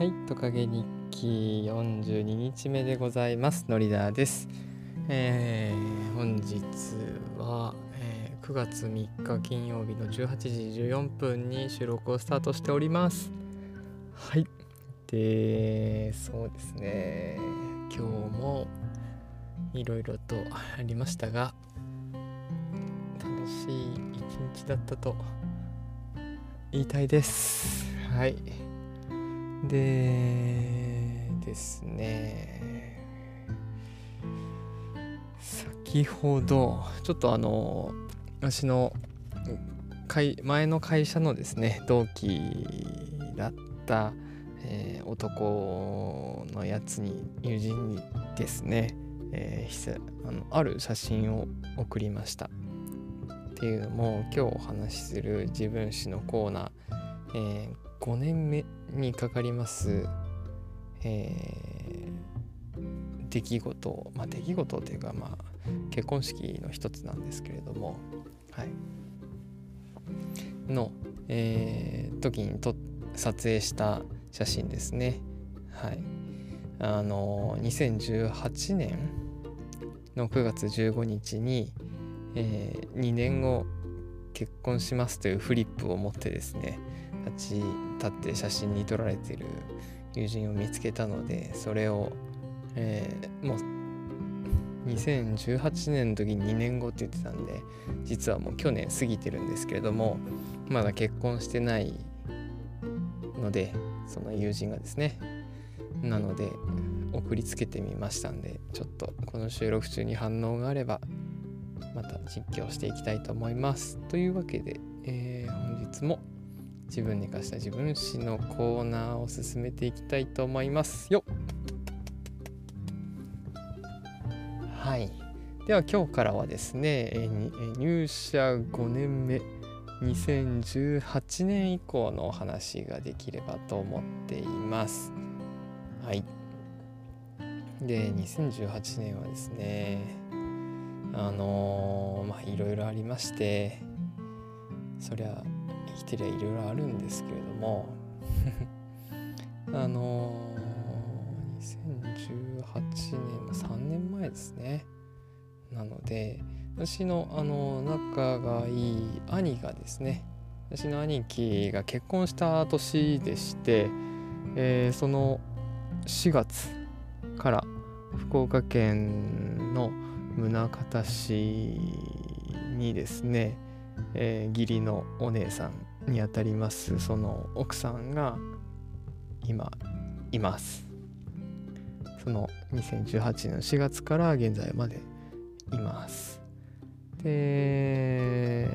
はい、トカゲ日記42日目でございます。ノリダーです。えー、本日は、えー9月3日金曜日の18時14分に収録をスタートしております。はい。で、そうですね。今日もいろいろとありましたが、楽しい一日だったと言いたいです。はい。でですね。先ほどちょっとあの私の前の会社のですね同期だった、えー男のやつに友人にですね、えーあのある写真を送りました。っていうのも今日お話しする自分史のコーナー、えー5年目にかかります、えー出来事。まあ出来事というかまあ結婚式の一つなんですけれども。はい。の、えー時にと撮影した写真ですね。はい。あの2018年の9月15日に、え2年後結婚しますというフリップを持ってですね立ち立って写真に撮られてる友人を見つけたのでそれを、えーもう2018年の時に2年後って言ってたんで実はもう去年過ぎてるんですけれどもまだ結婚してないのでその友人がですねなので送りつけてみましたんでちょっとこの収録中に反応があればまた実況していきたいと思います。というわけで、えー本日も自分に課した自分史のコーナーを進めていきたいと思います。よはい。では今日からはですね、ええ入社5年目2018年以降のお話ができればと思っています。はい。で2018年はですねあのーまあいろいろありましてそりゃ生きてりゃいろいろあるんですけれども。あのー、2018年の3年前ですね。なので私のあの仲がいい兄がですね。私の兄貴が結婚した年でして、えーその4月から福岡県の宗像市にですね、えー義理のお姉さんにあたります。その奥さんが今います。その2018年4月から現在までいます。で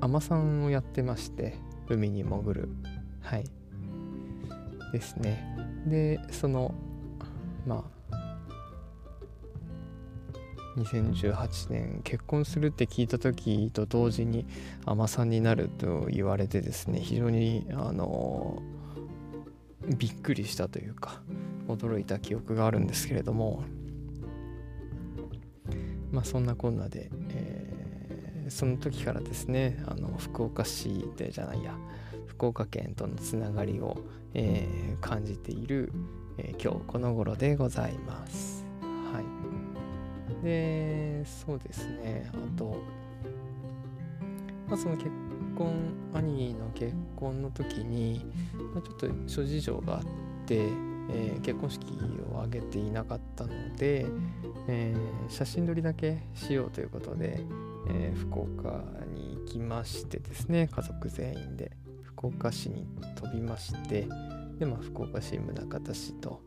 海女さんをやってまして海に潜る。はい。ですね。でそのまあ2018年結婚するって聞いた時と同時に海女さんになると言われてですね非常にあのびっくりしたというか驚いた記憶があるんですけれどもまあそんなこんなで、えーその時からですねあの福岡市でじゃないや福岡県とのつながりを、えー感じている、えー今日この頃でございます。でそうですね。あと、まあ、その結婚兄の結婚の時に、まあ、ちょっと諸事情があって、えー結婚式を挙げていなかったので、えー写真撮りだけしようということで、えー福岡に行きましてですね家族全員で福岡市に飛びましてで、まあ、福岡市宗像市と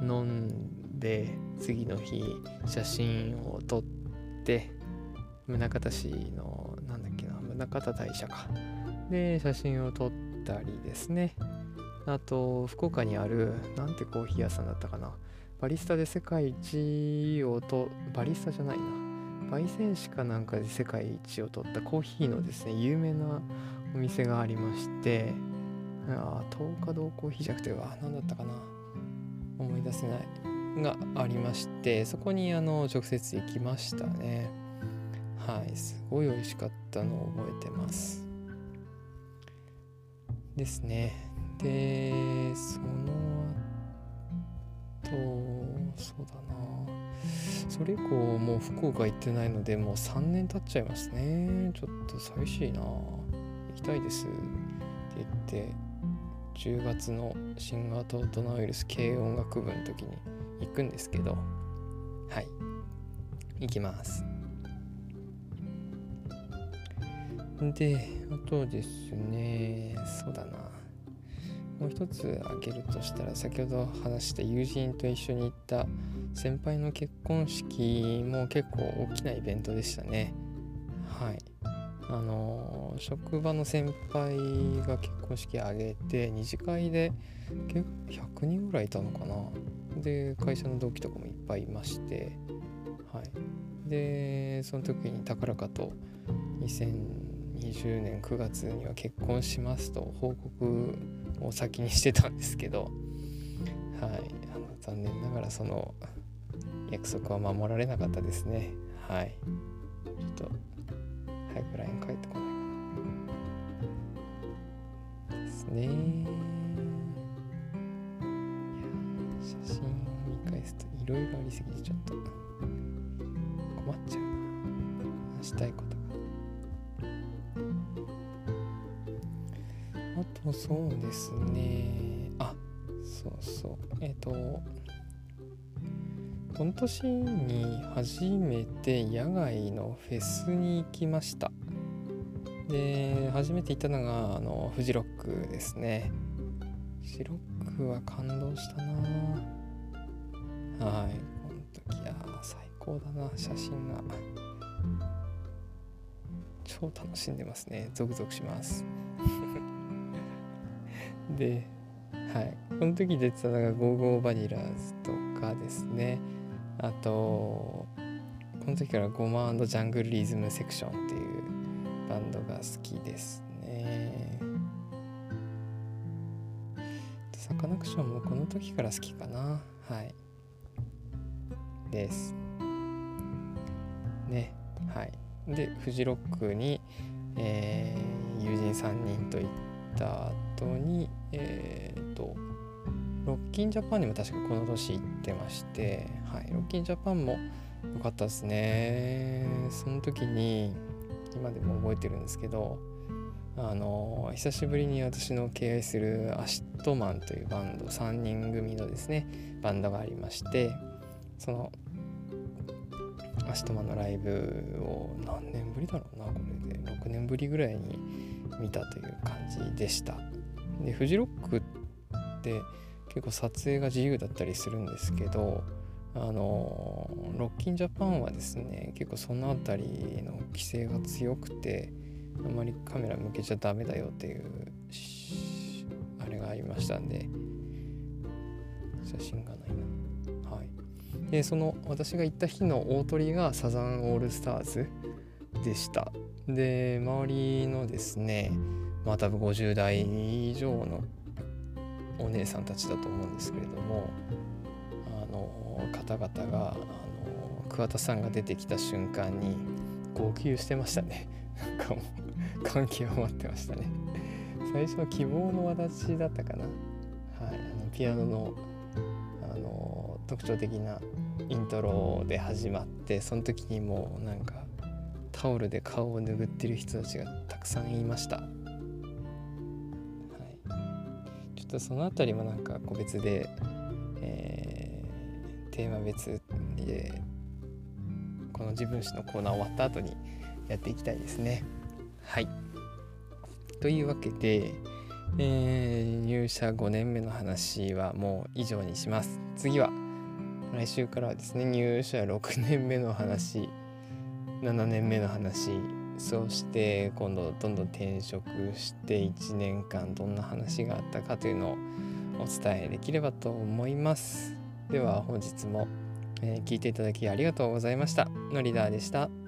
飲んで次の日写真を撮って宗像市のなんだっけな宗像大社か。で写真を撮ったりですね。あと福岡にあるなんてコーヒー屋さんだったかな。バリスタで世界一をとバリスタじゃないな。焙煎士かなんかで世界一を取ったコーヒーのですね有名なお店がありまして。ああ東華堂コーヒーじゃなくては何だったかな。思い出せない。がありましてそこにあの直接行きましたね。はいすごい美味しかったのを覚えてます。ですね。でそのとそうだな。それ以降もう福岡行ってないのでもう3年経っちゃいますね。ちょっと寂しいな。行きたいです。って言って10月の新型大人ウイルス軽音楽部の時に行くんですけどはい。行きます。であとですねそうだな。もう一つ挙げるとしたら先ほど話した友人と一緒に行った先輩の結婚式も結構大きなイベントでしたね。はい。あの職場の先輩が結婚式挙げて二次会で結構100人ぐらいいたのかな。で会社の同期とかもいっぱいいましてはい。でその時に高らかと2020年9月には結婚しますと報告を先にしてたんですけどはい。あの残念ながらその約束は守られなかったですね。はい。ちょっと早く LINE 返ってこないかな。ですね。いろいろありすぎてちょっと困っちゃうな。話したいことが。あとそうですね。あそうそう。えっ、ー、と今年に初めて野外のフェスに行きました。で初めて行ったのがあのフジロックですね。フジロックは感動したなはい。この時は最高だな写真が。超楽しんでますね。ゾクゾクします。ではい。この時出てたのが go!go!vanillas とかですね。あとこの時から GOMA Jungle Rhythm Section っていうバンドが好きですね。サカナクションもこの時から好きかな。はい。ですねはいでフジロックに、えー、友人3人と行った後にえっ、ー、と ROCK IN JAPAN にも確かこの年行ってましてはい、 ROCK IN JAPAN も良かったですね。その時に、今でも覚えてるんですけど、あの久しぶりに私の敬愛する ACIDMAN というバンド3人組のですねバンドがありましてそのアシトマのライブを何年ぶりだろうなこれで。6年ぶりぐらいに見たという感じでした。でフジロックって結構撮影が自由だったりするんですけどあのロッキンジャパンはですね結構その辺りの規制が強くてあまりカメラ向けちゃダメだよっていうあれがありましたんで写真がないな。でその私が行った日の大鳥がサザンオールスターズでした。で周りのですねまあ多分50代以上のお姉さんたちだと思うんですけれどもあの方々があの桑田さんが出てきた瞬間に号泣してましたね。なんかもう感極まってましたね。最初は希望の私だったかな。はいあのピアノの特徴的なイントロで始まってその時にもうなんかタオルで顔を拭ってる人たちがたくさんいました、はい、ちょっとその辺りもなんか個別で、えーテーマ別でこの自分史のコーナー終わった後にやっていきたいですね。はい。というわけで、えー、入社5年目の話はもう以上にします。次は来週からはですね入社6年目の話7年目の話そして今度どんどん転職して1年間どんな話があったかというのをお伝えできればと思います。では本日も、え、聞いていただきありがとうございました。のりだーでした。